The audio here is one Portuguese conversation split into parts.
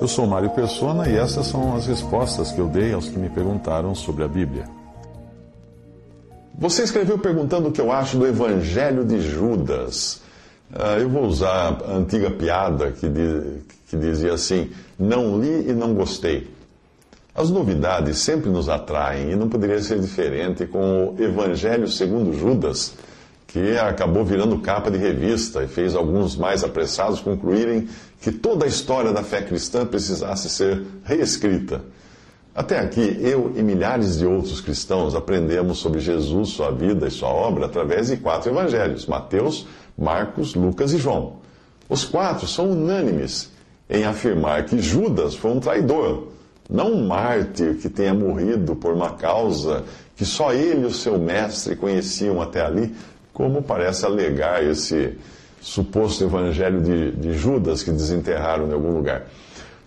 Eu sou Mário Persona e essas são as respostas que eu dei aos que me perguntaram sobre a Bíblia. Você escreveu perguntando o que eu acho do Evangelho de Judas. Uh, eu vou usar a antiga piada que, que dizia assim: não li e não gostei. As novidades sempre nos atraem e não poderia ser diferente com o Evangelho segundo Judas, que acabou virando capa de revista e fez alguns mais apressados concluírem que toda a história da fé cristã precisasse ser reescrita. Até aqui, eu e milhares de outros cristãos aprendemos sobre Jesus, sua vida e sua obra através de quatro evangelhos: Mateus, Marcos, Lucas e João. Os quatro são unânimes em afirmar que Judas foi um traidor, não um mártir que tenha morrido por uma causa que só ele e o seu mestre conheciam até ali, como parece alegar esse suposto evangelho de, de Judas que desenterraram em algum lugar.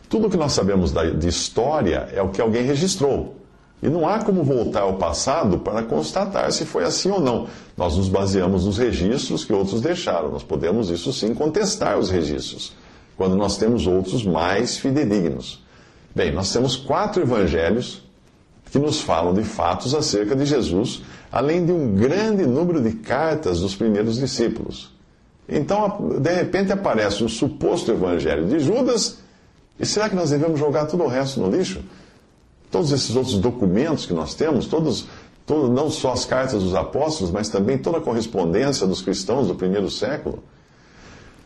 Tudo o que nós sabemos da, de história é o que alguém registrou. E não há como voltar ao passado para constatar se foi assim ou não. Nós nos baseamos nos registros que outros deixaram. Nós podemos, isso sim, contestar os registros, quando nós temos outros mais fidedignos. Bem, nós temos quatro evangelhos que nos falam de fatos acerca de Jesus, além de um grande número de cartas dos primeiros discípulos. Então, de repente, aparece o suposto evangelho de Judas e será que nós devemos jogar todo o resto no lixo? Todos esses outros documentos que nós temos, todos, todo, não só as cartas dos apóstolos, mas também toda a correspondência dos cristãos do primeiro século.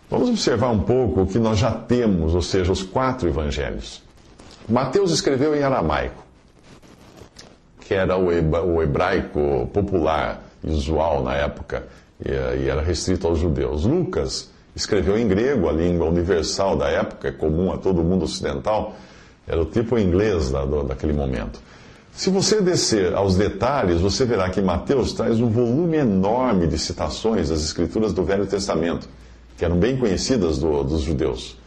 Vamos observar um pouco o que nós já temos, ou seja, os quatro evangelhos. Mateus escreveu em aramaico, que era o hebraico popular, usual na época, e era restrito aos judeus. Lucas escreveu em grego, a língua universal da época, comum a todo mundo ocidental, era o tipo inglês da, daquele momento. Se você descer aos detalhes, você verá que Mateus traz um volume enorme de citações das escrituras do Velho Testamento, que eram bem conhecidas do, dos judeus.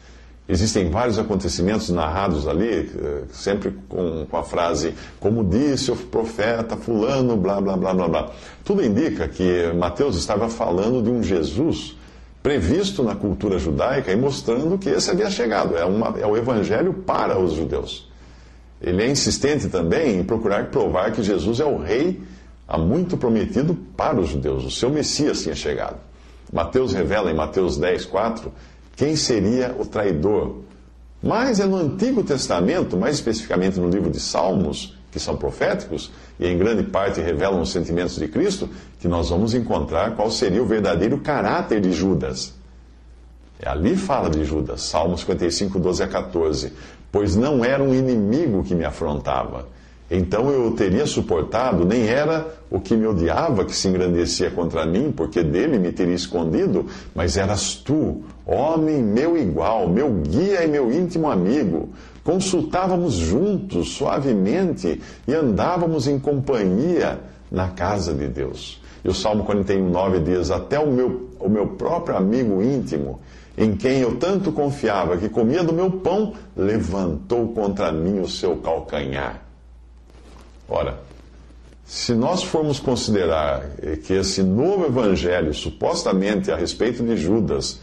Existem vários acontecimentos narrados ali, eh, sempre com, com, a frase, como disse o profeta fulano, blá, blá, blá, blá, blá. Tudo indica que Mateus estava falando de um Jesus previsto na cultura judaica e mostrando que esse havia chegado. É, uma, é o evangelho para os judeus. Ele é insistente também em procurar provar que Jesus é o rei há muito prometido para os judeus. O seu Messias tinha chegado. Mateus revela em Mateus 10, 4, quem seria o traidor. Mas é no Antigo Testamento, mais especificamente no livro de Salmos, que são proféticos e em grande parte revelam os sentimentos de Cristo, que nós vamos encontrar qual seria o verdadeiro caráter de Judas. É ali fala de Judas, Salmos 55, 12 a 14. Pois não era um inimigo que me afrontava. Então eu o teria suportado, nem era o que me odiava que se engrandecia contra mim, porque dele me teria escondido, mas eras tu, homem meu igual, meu guia e meu íntimo amigo consultávamos juntos, suavemente, e andávamos em companhia na casa de Deus. E o Salmo 41, 9 diz: Até o meu, o meu próprio amigo íntimo, em quem eu tanto confiava, que comia do meu pão, levantou contra mim o seu calcanhar. Ora, se nós formos considerar que esse novo evangelho, supostamente a respeito de Judas,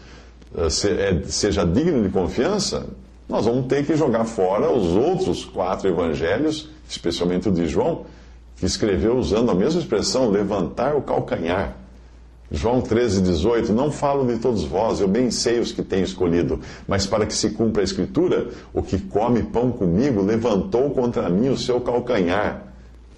seja digno de confiança, nós vamos ter que jogar fora os outros quatro evangelhos, especialmente o de João, que escreveu usando a mesma expressão, levantar o calcanhar. João 13, 18, não falo de todos vós, eu bem sei os que tenho escolhido, mas para que se cumpra a escritura, o que come pão comigo levantou contra mim o seu calcanhar.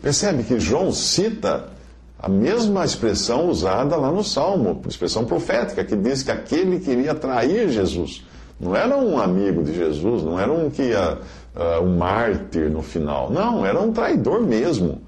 Percebe que João cita a mesma expressão usada lá no Salmo, expressão profética, que diz que aquele queria trair Jesus. Não era um amigo de Jesus, não era um que ia, uh, um mártir no final. Não, era um traidor mesmo.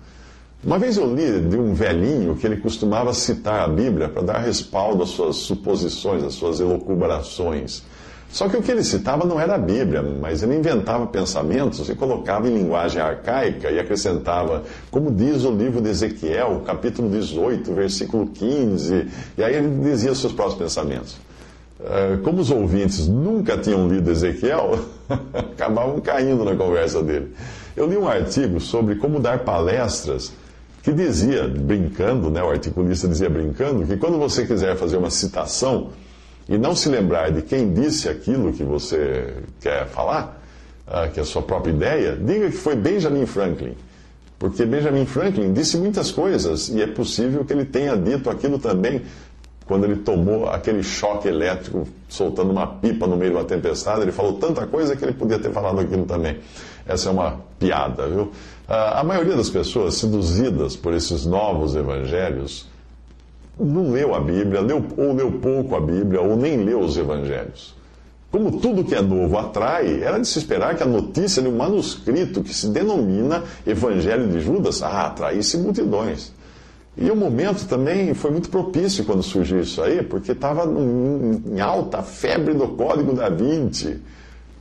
Uma vez eu li de um velhinho que ele costumava citar a Bíblia para dar respaldo às suas suposições, às suas elucubrações. Só que o que ele citava não era a Bíblia, mas ele inventava pensamentos e colocava em linguagem arcaica e acrescentava, como diz o livro de Ezequiel, capítulo 18, versículo 15, e aí ele dizia seus próprios pensamentos. Eh, como os ouvintes nunca tinham lido Ezequiel, acabavam caindo na conversa dele. Eu li um artigo sobre como dar palestras que dizia, brincando, né, o articulista dizia brincando, que quando você quiser fazer uma citação e não se lembrar de quem disse aquilo que você quer falar, uh, que é a sua própria ideia, diga que foi Benjamin Franklin. Porque Benjamin Franklin disse muitas coisas e é possível que ele tenha dito aquilo também quando ele tomou aquele choque elétrico soltando uma pipa no meio de uma tempestade. Ele falou tanta coisa que ele podia ter falado aquilo também. Essa é uma piada, viu? A maioria das pessoas seduzidas por esses novos evangelhos não leu a Bíblia, leu, ou leu pouco a Bíblia, ou nem leu os evangelhos. Como tudo que é novo atrai, era de se esperar que a notícia de um manuscrito que se denomina Evangelho de Judas ah, atraísse multidões. E o momento também foi muito propício quando surgiu isso aí, porque estava em alta febre do Código da Vinci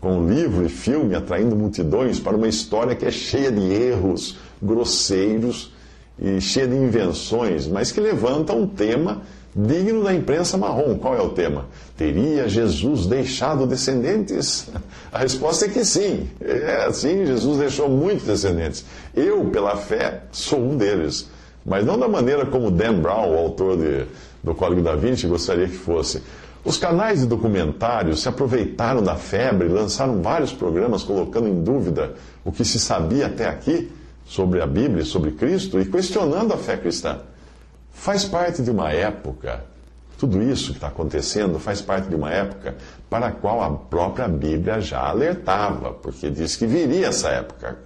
com livro e filme atraindo multidões para uma história que é cheia de erros grosseiros e cheia de invenções, mas que levanta um tema digno da imprensa marrom. Qual é o tema? Teria Jesus deixado descendentes? A resposta é que sim. É assim, Jesus deixou muitos descendentes. Eu, pela fé, sou um deles. Mas não da maneira como Dan Brown, o autor de, do Código da Vinci, gostaria que fosse. Os canais de documentários se aproveitaram da febre, lançaram vários programas colocando em dúvida o que se sabia até aqui sobre a Bíblia, sobre Cristo e questionando a fé cristã. Faz parte de uma época, tudo isso que está acontecendo faz parte de uma época para a qual a própria Bíblia já alertava, porque diz que viria essa época.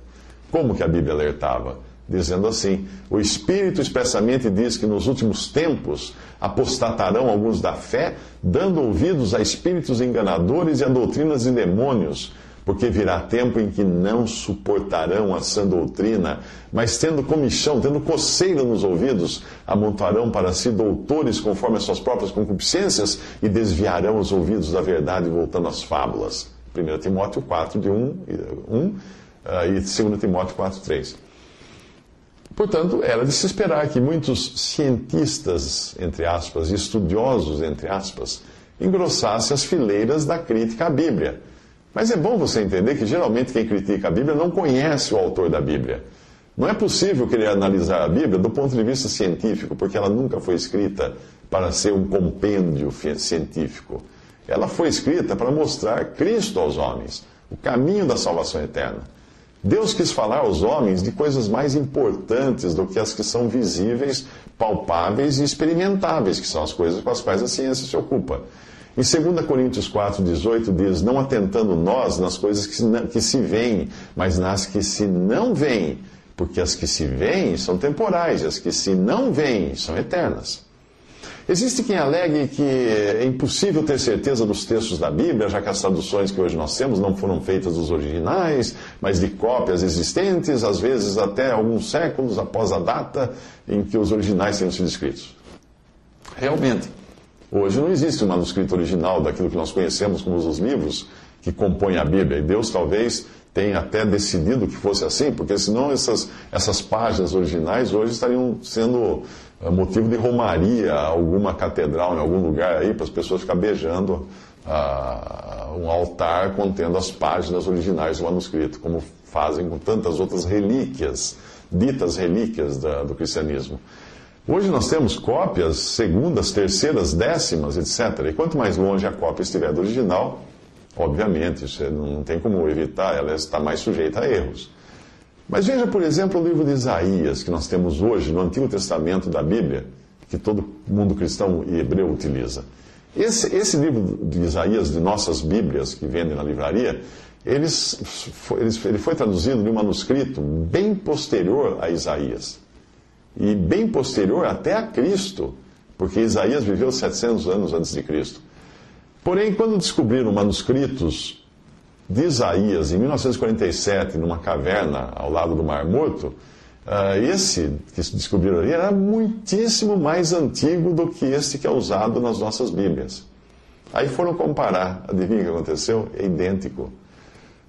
Como que a Bíblia alertava? Dizendo assim: o Espírito expressamente diz que nos últimos tempos apostatarão alguns da fé, dando ouvidos a espíritos enganadores e a doutrinas de demônios, porque virá tempo em que não suportarão a sã doutrina, mas tendo comichão, tendo coceira nos ouvidos, amontoarão para si doutores conforme as suas próprias concupiscências e desviarão os ouvidos da verdade, voltando às fábulas. 1 Timóteo 4, de 1, 1 e 2 Timóteo 4, 3. Portanto, era de se esperar que muitos cientistas, entre aspas, estudiosos, entre aspas, engrossassem as fileiras da crítica à Bíblia. Mas é bom você entender que geralmente quem critica a Bíblia não conhece o autor da Bíblia. Não é possível querer analisar a Bíblia do ponto de vista científico, porque ela nunca foi escrita para ser um compêndio científico. Ela foi escrita para mostrar Cristo aos homens, o caminho da salvação eterna. Deus quis falar aos homens de coisas mais importantes do que as que são visíveis, palpáveis e experimentáveis, que são as coisas com as quais a ciência se ocupa. Em 2 Coríntios 4, 18 diz: Não atentando nós nas coisas que se, que se veem, mas nas que se não veem, porque as que se veem são temporais, as que se não veem são eternas. Existe quem alegue que é impossível ter certeza dos textos da Bíblia, já que as traduções que hoje nós temos não foram feitas dos originais, mas de cópias existentes, às vezes até alguns séculos após a data em que os originais tenham sido escritos. Realmente, hoje não existe um manuscrito original daquilo que nós conhecemos como os livros que compõem a Bíblia, e Deus talvez tenha até decidido que fosse assim, porque senão essas, essas páginas originais hoje estariam sendo motivo de romaria alguma catedral em algum lugar aí para as pessoas ficarem beijando uh, um altar contendo as páginas originais do manuscrito, como fazem com tantas outras relíquias, ditas relíquias da, do cristianismo. Hoje nós temos cópias segundas, terceiras, décimas, etc. E quanto mais longe a cópia estiver do original, obviamente, isso não tem como evitar, ela está mais sujeita a erros. Mas veja, por exemplo, o livro de Isaías, que nós temos hoje no Antigo Testamento da Bíblia, que todo mundo cristão e hebreu utiliza. Esse, esse livro de Isaías, de nossas Bíblias que vendem na livraria, eles, ele foi traduzido em um manuscrito bem posterior a Isaías. E bem posterior até a Cristo, porque Isaías viveu 700 anos antes de Cristo. Porém, quando descobriram manuscritos de Isaías, em 1947, numa caverna ao lado do Mar Morto, Uh, esse que se descobriram ali era muitíssimo mais antigo do que este que é usado nas nossas Bíblias. Aí foram comparar, adivinha o que aconteceu? É idêntico.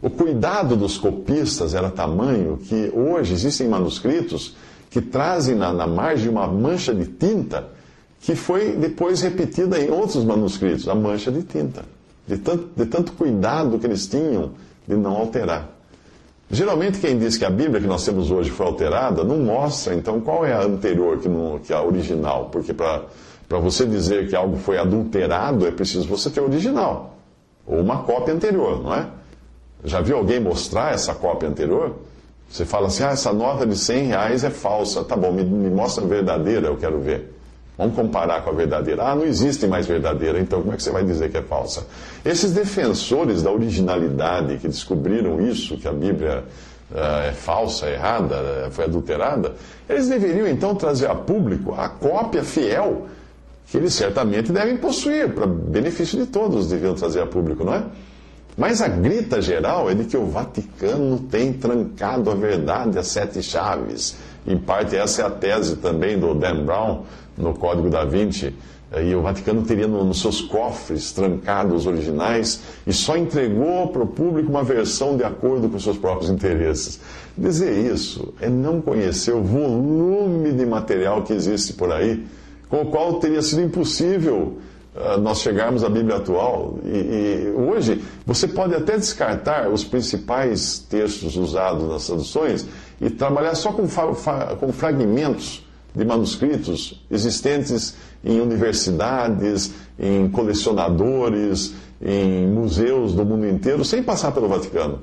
O cuidado dos copistas era tamanho que hoje existem manuscritos que trazem na, na margem uma mancha de tinta que foi depois repetida em outros manuscritos, a mancha de tinta. De tanto, de tanto cuidado que eles tinham de não alterar. Geralmente, quem diz que a Bíblia que nós temos hoje foi alterada, não mostra, então, qual é a anterior, que, não, que é a original. Porque para você dizer que algo foi adulterado, é preciso você ter o original. Ou uma cópia anterior, não é? Já viu alguém mostrar essa cópia anterior? Você fala assim, ah, essa nota de 100 reais é falsa. Tá bom, me, me mostra a verdadeira, eu quero ver. Vamos comparar com a verdadeira. Ah, não existe mais verdadeira, então como é que você vai dizer que é falsa? Esses defensores da originalidade que descobriram isso, que a Bíblia uh, é falsa, errada, eh, foi adulterada, eles deveriam então trazer a público a cópia fiel que eles certamente devem possuir, para benefício de todos, deviam trazer a público, não é? Mas a grita geral é de que o Vaticano tem trancado a verdade a sete chaves. Em parte, essa é a tese também do Dan Brown, no Código da Vinci, e o Vaticano teria nos seus cofres trancados os originais e só entregou para o público uma versão de acordo com seus próprios interesses. Dizer isso é não conhecer o volume de material que existe por aí, com o qual teria sido impossível uh, nós chegarmos à Bíblia atual. E, e hoje você pode até descartar os principais textos usados nas traduções e trabalhar só com, com fragmentos de manuscritos existentes em universidades, em colecionadores, em museus do mundo inteiro, sem passar pelo Vaticano.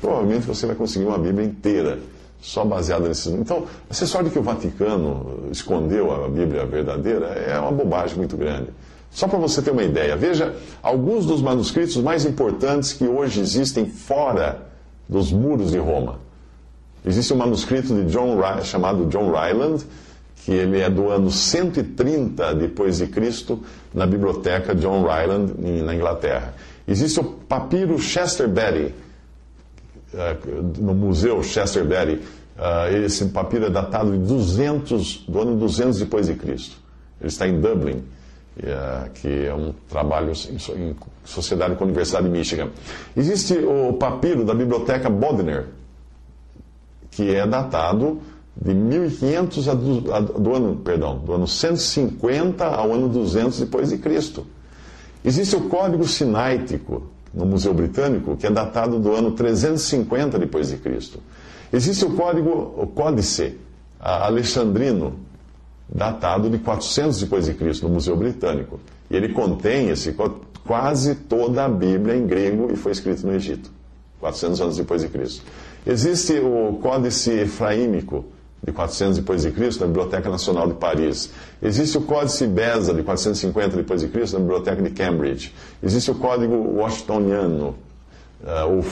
Provavelmente você vai conseguir uma Bíblia inteira, só baseada nesses. Então, essa história de que o Vaticano escondeu a Bíblia verdadeira é uma bobagem muito grande. Só para você ter uma ideia, veja alguns dos manuscritos mais importantes que hoje existem fora dos muros de Roma. Existe um manuscrito de John chamado John Ryland, que ele é do ano 130 depois de Cristo, na biblioteca John Ryland, na Inglaterra. Existe o papiro Chester Betty, eh, no museu Chester Betty. Eh, esse papiro é datado de 200, do ano 200 depois de Cristo. Ele está em Dublin, eh, que é um trabalho em sociedade com a Universidade de Michigan. Existe o papiro da biblioteca Bodner, que é datado de 1500 a do, a, do ano, perdão, do ano 150 ao ano 200 depois de Cristo. Existe o Código Sinaítico no Museu Britânico, que é datado do ano 350 depois de Cristo. Existe o Código, o Códice Alexandrino, datado de 400 depois de Cristo no Museu Britânico. E ele contém esse quase toda a Bíblia em grego e foi escrito no Egito, 400 anos depois de Cristo. Existe o Códice Efraímico, de 400 depois de Cristo, na Biblioteca Nacional de Paris. Existe o Códice Beza, de 450 depois de Cristo, na Biblioteca de Cambridge. Existe o Código Washingtoniano, uh, o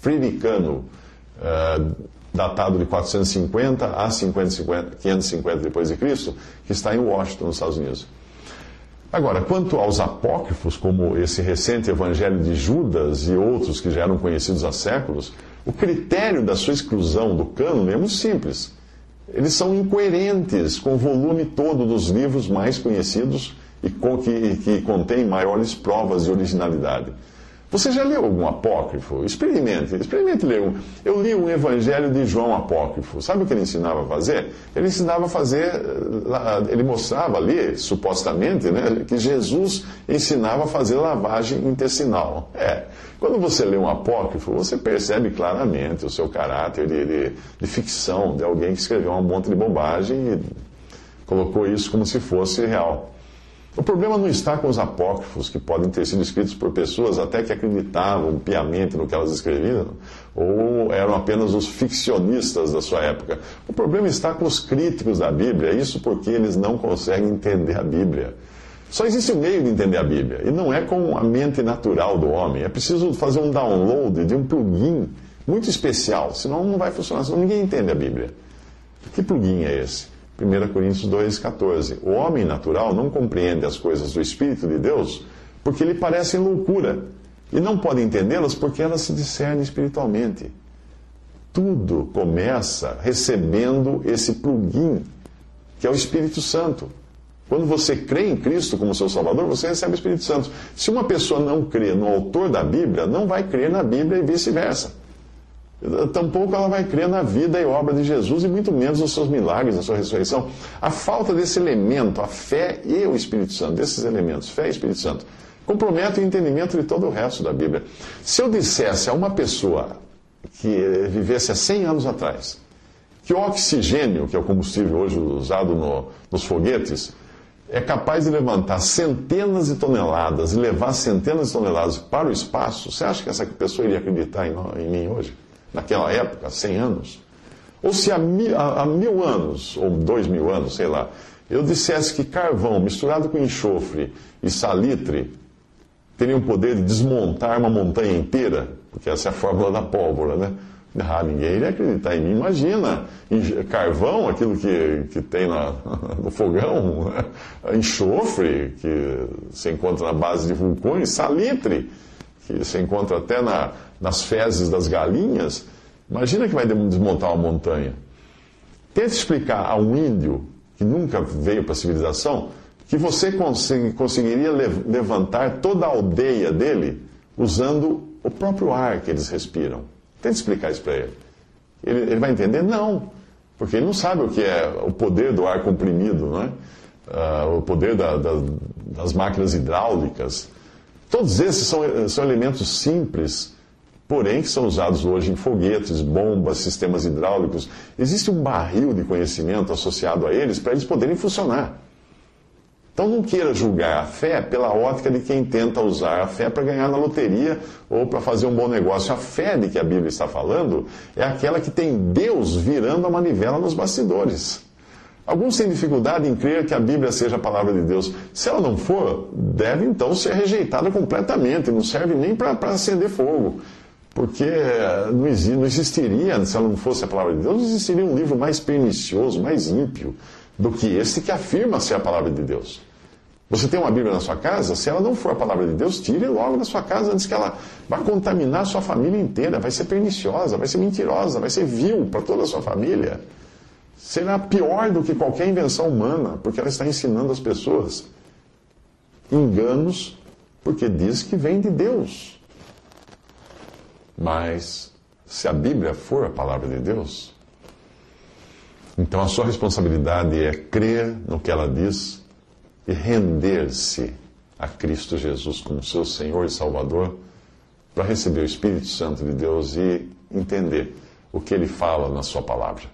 Fridicano, uh, datado de 450 a 50, 550 depois de Cristo, que está em Washington, nos Estados Unidos. Agora, quanto aos apócrifos, como esse recente Evangelho de Judas e outros que já eram conhecidos há séculos, o critério da sua exclusão do cânone é muito simples. Eles são incoerentes com o volume todo dos livros mais conhecidos e com, que, que contém maiores provas de originalidade. Você já leu algum apócrifo? Experimente, experimente ler um. Eu li um Evangelho de João apócrifo. Sabe o que ele ensinava a fazer? Ele ensinava a fazer, ele mostrava ali, supostamente, né, que Jesus ensinava a fazer lavagem intestinal. É. Quando você lê um apócrifo, você percebe claramente o seu caráter de, de, de ficção, de alguém que escreveu um monte de bobagem e colocou isso como se fosse real. O problema não está com os apócrifos, que podem ter sido escritos por pessoas até que acreditavam piamente no que elas escreviam, ou eram apenas os ficcionistas da sua época. O problema está com os críticos da Bíblia, isso porque eles não conseguem entender a Bíblia. Só existe um meio de entender a Bíblia, e não é com a mente natural do homem. É preciso fazer um download de um plugin muito especial, senão não vai funcionar, senão ninguém entende a Bíblia. Que plugin é esse? 1 Coríntios 2,14. O homem natural não compreende as coisas do Espírito de Deus porque lhe parecem loucura e não pode entendê-las porque elas se discernem espiritualmente. tudo começa recebendo esse plugin, que é o Espírito Santo. Quando você crê em Cristo como seu Salvador, você recebe o Espírito Santo. Se uma pessoa não crê no autor da Bíblia, não vai crer na Bíblia e vice-versa. Tampouco ela vai crer na vida e obra de Jesus e muito menos nos seus milagres, na sua ressurreição. A falta desse elemento, a fé e o Espírito Santo, desses elementos, fé e Espírito Santo, compromete o entendimento de todo o resto da Bíblia. Se eu dissesse a uma pessoa que vivesse há 100 anos atrás que o oxigênio, que é o combustível hoje usado no, nos foguetes, é capaz de levantar centenas de toneladas e levar centenas de toneladas para o espaço, você acha que essa pessoa iria acreditar em, em mim hoje? Naquela época, 100 anos? Ou se há mil, há mil anos, ou dois mil anos, sei lá, eu dissesse que carvão misturado com enxofre e salitre teria o poder de desmontar uma montanha inteira, porque essa é a fórmula da pólvora, né? Ah, ninguém iria acreditar em mim. Imagina, carvão, aquilo que, que tem na, no fogão, enxofre, que se encontra na base de vulcões, salitre, que se encontra até na, nas fezes das galinhas. Imagina que vai desmontar uma montanha. Tente explicar a um índio que nunca veio para a civilização que você conseguiria levantar toda a aldeia dele usando o próprio ar que eles respiram. Tente explicar isso para ele. ele. ele. vai entender? Não, porque ele não sabe o que é o poder do ar comprimido, não é? Uh, o poder da, da, das máquinas hidráulicas. Todos esses são, são elementos simples, porém que são usados hoje em foguetes, bombas, sistemas hidráulicos. Existe um barril de conhecimento associado a eles para eles poderem funcionar. Então não queira julgar a fé pela ótica de quem tenta usar a fé para ganhar na loteria ou para fazer um bom negócio. A fé de que a Bíblia está falando é aquela que tem Deus virando a manivela nos bastidores. Alguns têm dificuldade em crer que a Bíblia seja a palavra de Deus. Se ela não for, deve então ser rejeitada completamente, não serve nem para acender fogo. Porque não existiria, se ela não fosse a palavra de Deus, não existiria um livro mais pernicioso, mais ímpio do que esse que afirma ser a palavra de Deus. Você tem uma Bíblia na sua casa? Se ela não for a palavra de Deus, tire logo da sua casa antes que ela vá contaminar a sua família inteira. Vai ser perniciosa, vai ser mentirosa, vai ser vil para toda a sua família. Será pior do que qualquer invenção humana, porque ela está ensinando as pessoas enganos, porque diz que vem de Deus. Mas, se a Bíblia for a palavra de Deus, então a sua responsabilidade é crer no que ela diz e render-se a Cristo Jesus como seu Senhor e Salvador para receber o Espírito Santo de Deus e entender o que ele fala na sua palavra.